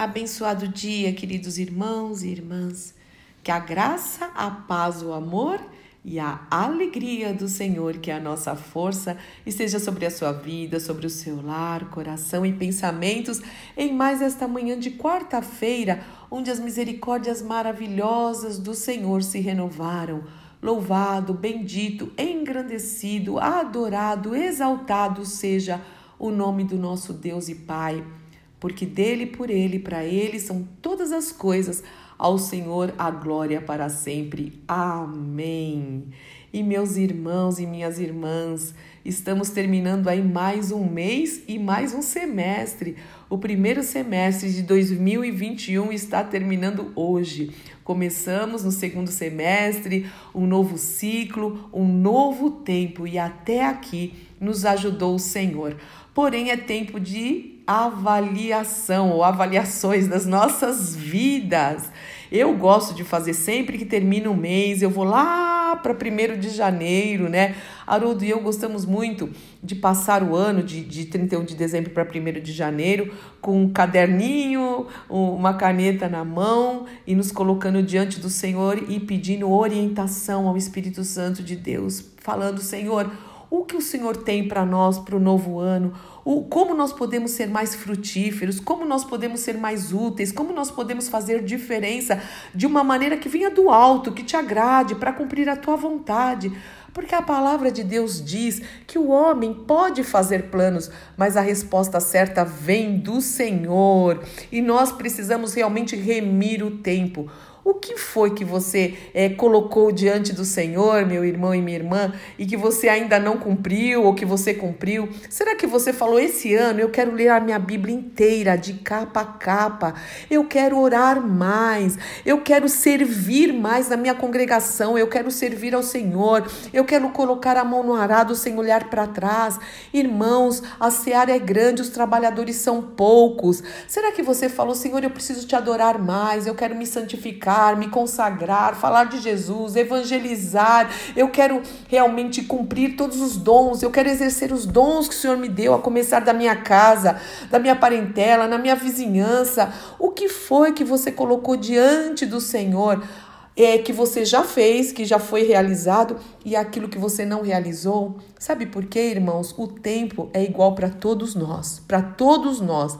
Abençoado dia, queridos irmãos e irmãs. Que a graça, a paz, o amor e a alegria do Senhor, que é a nossa força, esteja sobre a sua vida, sobre o seu lar, coração e pensamentos em mais esta manhã de quarta-feira, onde as misericórdias maravilhosas do Senhor se renovaram. Louvado, bendito, engrandecido, adorado, exaltado seja o nome do nosso Deus e Pai, porque dele, por ele, para ele são todas as coisas ao Senhor a glória para sempre. Amém. E meus irmãos e minhas irmãs, estamos terminando aí mais um mês e mais um semestre. O primeiro semestre de 2021 está terminando hoje. Começamos no segundo semestre um novo ciclo, um novo tempo e até aqui nos ajudou o Senhor. Porém, é tempo de avaliação ou avaliações das nossas vidas. Eu gosto de fazer sempre que termina um mês, eu vou lá para 1 de janeiro, né? Haroldo e eu gostamos muito de passar o ano de, de 31 de dezembro para 1 de janeiro com um caderninho, uma caneta na mão e nos colocando diante do Senhor e pedindo orientação ao Espírito Santo de Deus, falando: Senhor, o que o Senhor tem para nós para o novo ano, o, como nós podemos ser mais frutíferos, como nós podemos ser mais úteis, como nós podemos fazer diferença de uma maneira que venha do alto, que te agrade, para cumprir a tua vontade. Porque a palavra de Deus diz que o homem pode fazer planos, mas a resposta certa vem do Senhor. E nós precisamos realmente remir o tempo. O que foi que você é, colocou diante do Senhor, meu irmão e minha irmã, e que você ainda não cumpriu ou que você cumpriu? Será que você falou esse ano eu quero ler a minha Bíblia inteira, de capa a capa? Eu quero orar mais, eu quero servir mais na minha congregação, eu quero servir ao Senhor, eu quero colocar a mão no arado sem olhar para trás. Irmãos, a seara é grande, os trabalhadores são poucos. Será que você falou, Senhor, eu preciso te adorar mais, eu quero me santificar? Me consagrar, falar de Jesus, evangelizar. Eu quero realmente cumprir todos os dons, eu quero exercer os dons que o Senhor me deu, a começar da minha casa, da minha parentela, na minha vizinhança. O que foi que você colocou diante do Senhor? É, que você já fez, que já foi realizado e aquilo que você não realizou. Sabe por quê, irmãos? O tempo é igual para todos nós, para todos nós.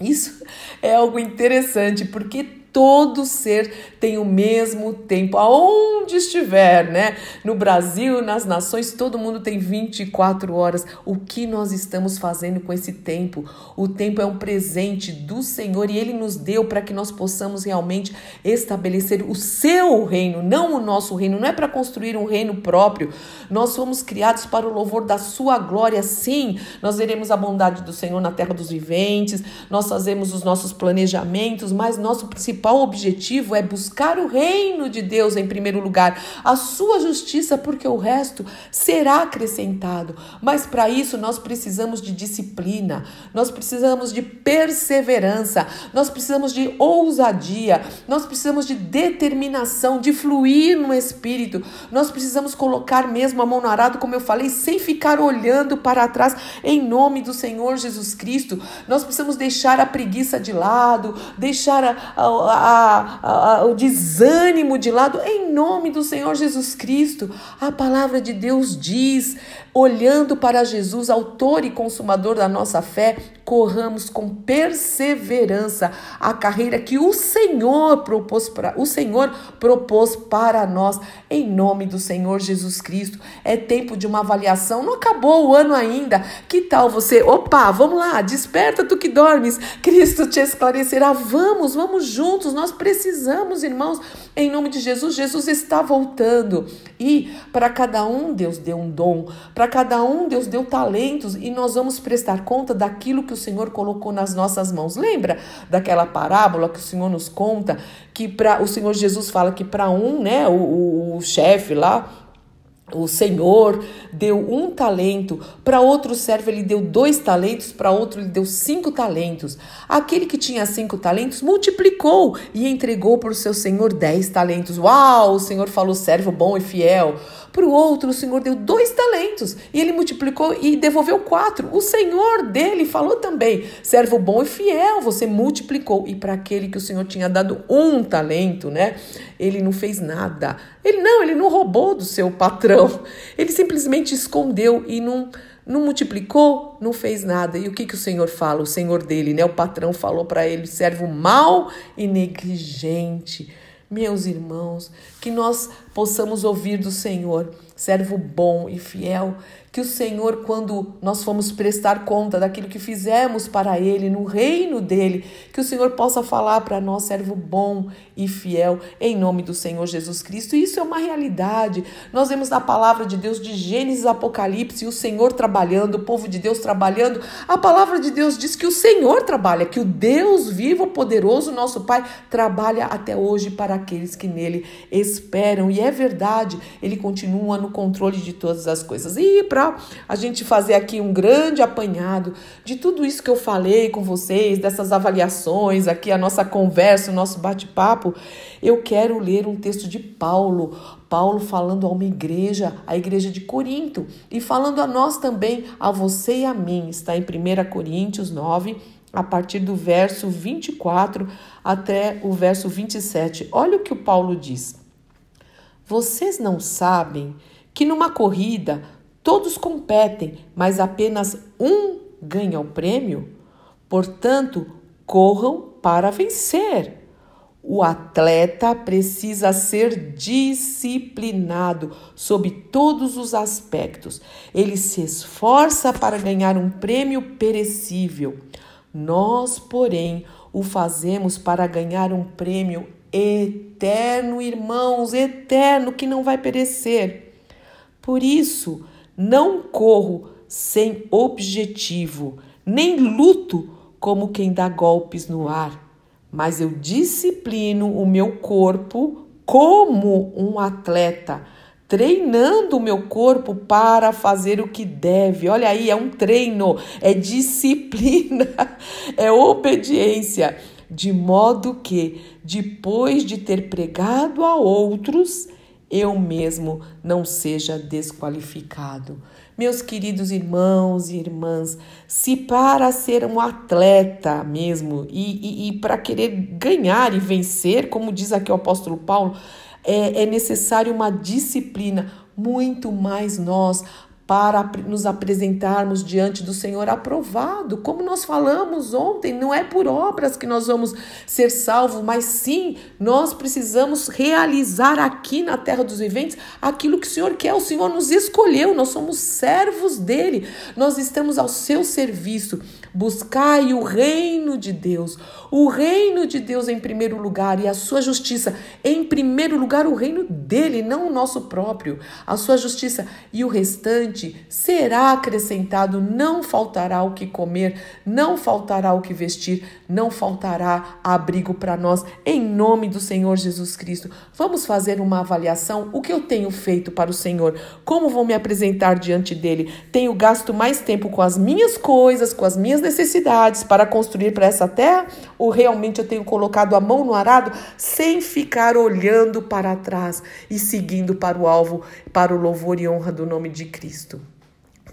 Isso é algo interessante, porque todo ser tem o mesmo tempo, aonde estiver, né? No Brasil, nas nações, todo mundo tem 24 horas. O que nós estamos fazendo com esse tempo? O tempo é um presente do Senhor e ele nos deu para que nós possamos realmente estabelecer o seu reino, não o nosso reino. Não é para construir um reino próprio. Nós fomos criados para o louvor da sua glória. Sim, nós veremos a bondade do Senhor na terra dos viventes, nós fazemos os nossos planejamentos, mas nosso principal principal objetivo é buscar o reino de Deus em primeiro lugar, a sua justiça, porque o resto será acrescentado. Mas para isso nós precisamos de disciplina, nós precisamos de perseverança, nós precisamos de ousadia, nós precisamos de determinação, de fluir no espírito. Nós precisamos colocar mesmo a mão no arado, como eu falei, sem ficar olhando para trás, em nome do Senhor Jesus Cristo. Nós precisamos deixar a preguiça de lado, deixar a, a, a, a, o desânimo de lado, em nome do Senhor Jesus Cristo. A palavra de Deus diz: olhando para Jesus, autor e consumador da nossa fé, corramos com perseverança a carreira que o Senhor propôs para o Senhor propôs para nós em nome do Senhor Jesus Cristo. É tempo de uma avaliação. Não acabou o ano ainda. Que tal você? Opa, vamos lá, desperta tu que dormes. Cristo te esclarecerá. Vamos, vamos juntos. Nós precisamos, irmãos, em nome de Jesus. Jesus está voltando. E para cada um Deus deu um dom, para cada um Deus deu talentos e nós vamos prestar conta daquilo que o Senhor colocou nas nossas mãos. Lembra daquela parábola que o Senhor nos conta que para o Senhor Jesus fala que para um, né, o, o, o chefe lá o Senhor deu um talento, para outro servo ele deu dois talentos, para outro ele deu cinco talentos. Aquele que tinha cinco talentos multiplicou e entregou para o seu Senhor dez talentos. Uau! O Senhor falou, servo bom e fiel. Para o outro, o Senhor deu dois talentos e ele multiplicou e devolveu quatro. O Senhor dele falou também: servo bom e fiel, você multiplicou. E para aquele que o Senhor tinha dado um talento, né? Ele não fez nada. Ele não, ele não roubou do seu patrão. Ele simplesmente escondeu e não não multiplicou, não fez nada. E o que, que o Senhor fala? O Senhor dele, né? O patrão falou para ele: servo mau e negligente. Meus irmãos, que nós possamos ouvir do Senhor, servo bom e fiel, que o Senhor, quando nós formos prestar conta daquilo que fizemos para Ele, no reino dele, que o Senhor possa falar para nós, servo bom e fiel, em nome do Senhor Jesus Cristo. E isso é uma realidade. Nós vemos na palavra de Deus de Gênesis Apocalipse, o Senhor trabalhando, o povo de Deus trabalhando. A palavra de Deus diz que o Senhor trabalha, que o Deus vivo, poderoso, nosso Pai, trabalha até hoje para aqueles que nele esperam. E é verdade, ele continua no controle de todas as coisas. E para para a gente fazer aqui um grande apanhado de tudo isso que eu falei com vocês, dessas avaliações, aqui a nossa conversa, o nosso bate-papo, eu quero ler um texto de Paulo. Paulo falando a uma igreja, a igreja de Corinto, e falando a nós também, a você e a mim. Está em 1 Coríntios 9, a partir do verso 24 até o verso 27. Olha o que o Paulo diz. Vocês não sabem que numa corrida Todos competem, mas apenas um ganha o prêmio. Portanto, corram para vencer. O atleta precisa ser disciplinado sob todos os aspectos. Ele se esforça para ganhar um prêmio perecível. Nós, porém, o fazemos para ganhar um prêmio eterno, irmãos, eterno, que não vai perecer. Por isso, não corro sem objetivo, nem luto como quem dá golpes no ar, mas eu disciplino o meu corpo como um atleta, treinando o meu corpo para fazer o que deve. Olha aí, é um treino, é disciplina, é obediência, de modo que, depois de ter pregado a outros, eu mesmo não seja desqualificado. Meus queridos irmãos e irmãs, se para ser um atleta mesmo e, e, e para querer ganhar e vencer, como diz aqui o apóstolo Paulo, é, é necessário uma disciplina, muito mais nós, para nos apresentarmos diante do Senhor aprovado. Como nós falamos ontem, não é por obras que nós vamos ser salvos, mas sim nós precisamos realizar aqui na terra dos viventes aquilo que o Senhor quer. O Senhor nos escolheu, nós somos servos dele, nós estamos ao seu serviço. Buscai o reino de Deus, o reino de Deus em primeiro lugar e a sua justiça em primeiro lugar, o reino dele, não o nosso próprio, a sua justiça e o restante será acrescentado, não faltará o que comer, não faltará o que vestir, não faltará abrigo para nós, em nome do Senhor Jesus Cristo. Vamos fazer uma avaliação, o que eu tenho feito para o Senhor, como vou me apresentar diante dele? Tenho gasto mais tempo com as minhas coisas, com as minhas necessidades para construir para essa terra? Ou realmente eu tenho colocado a mão no arado sem ficar olhando para trás e seguindo para o alvo, para o louvor e honra do nome de Cristo?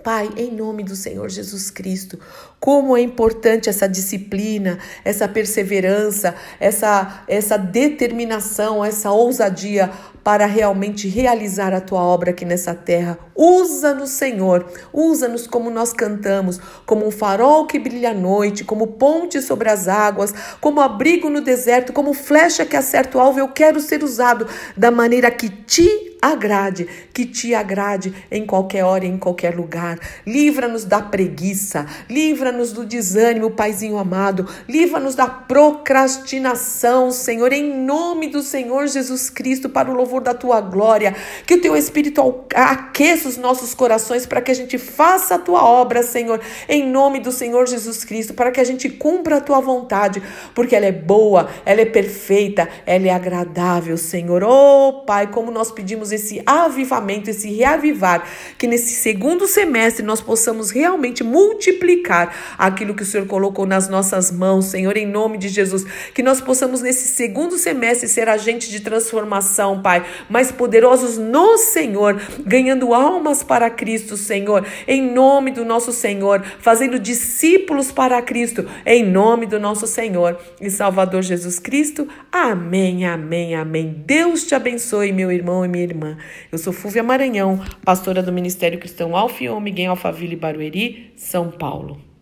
Pai, em nome do Senhor Jesus Cristo, como é importante essa disciplina, essa perseverança, essa, essa determinação, essa ousadia para realmente realizar a tua obra aqui nessa terra. Usa-nos, Senhor, usa-nos como nós cantamos, como um farol que brilha à noite, como ponte sobre as águas, como abrigo no deserto, como flecha que acerta o alvo. Eu quero ser usado da maneira que te agrade, que te agrade em qualquer hora, em qualquer lugar. Livra-nos da preguiça, livra-nos do desânimo, Paizinho amado, livra-nos da procrastinação, Senhor, em nome do Senhor Jesus Cristo, para o louvor da tua glória. Que o teu Espírito aqueça os nossos corações para que a gente faça a tua obra, Senhor, em nome do Senhor Jesus Cristo, para que a gente cumpra a tua vontade, porque ela é boa, ela é perfeita, ela é agradável, Senhor. Oh, Pai, como nós pedimos tenhamos esse avivamento, esse reavivar, que nesse segundo semestre nós possamos realmente multiplicar aquilo que o Senhor colocou nas nossas mãos, Senhor, em nome de Jesus, que nós possamos nesse segundo semestre ser agente de transformação, Pai, mais poderosos no Senhor, ganhando almas para Cristo, Senhor, em nome do nosso Senhor, fazendo discípulos para Cristo, em nome do nosso Senhor e Salvador Jesus Cristo. Amém, amém, amém. Deus te abençoe, meu irmão e minha irmã. Eu sou Fúvia Maranhão, pastora do Ministério Cristão Alfiô Miguel Alfaville Barueri, São Paulo.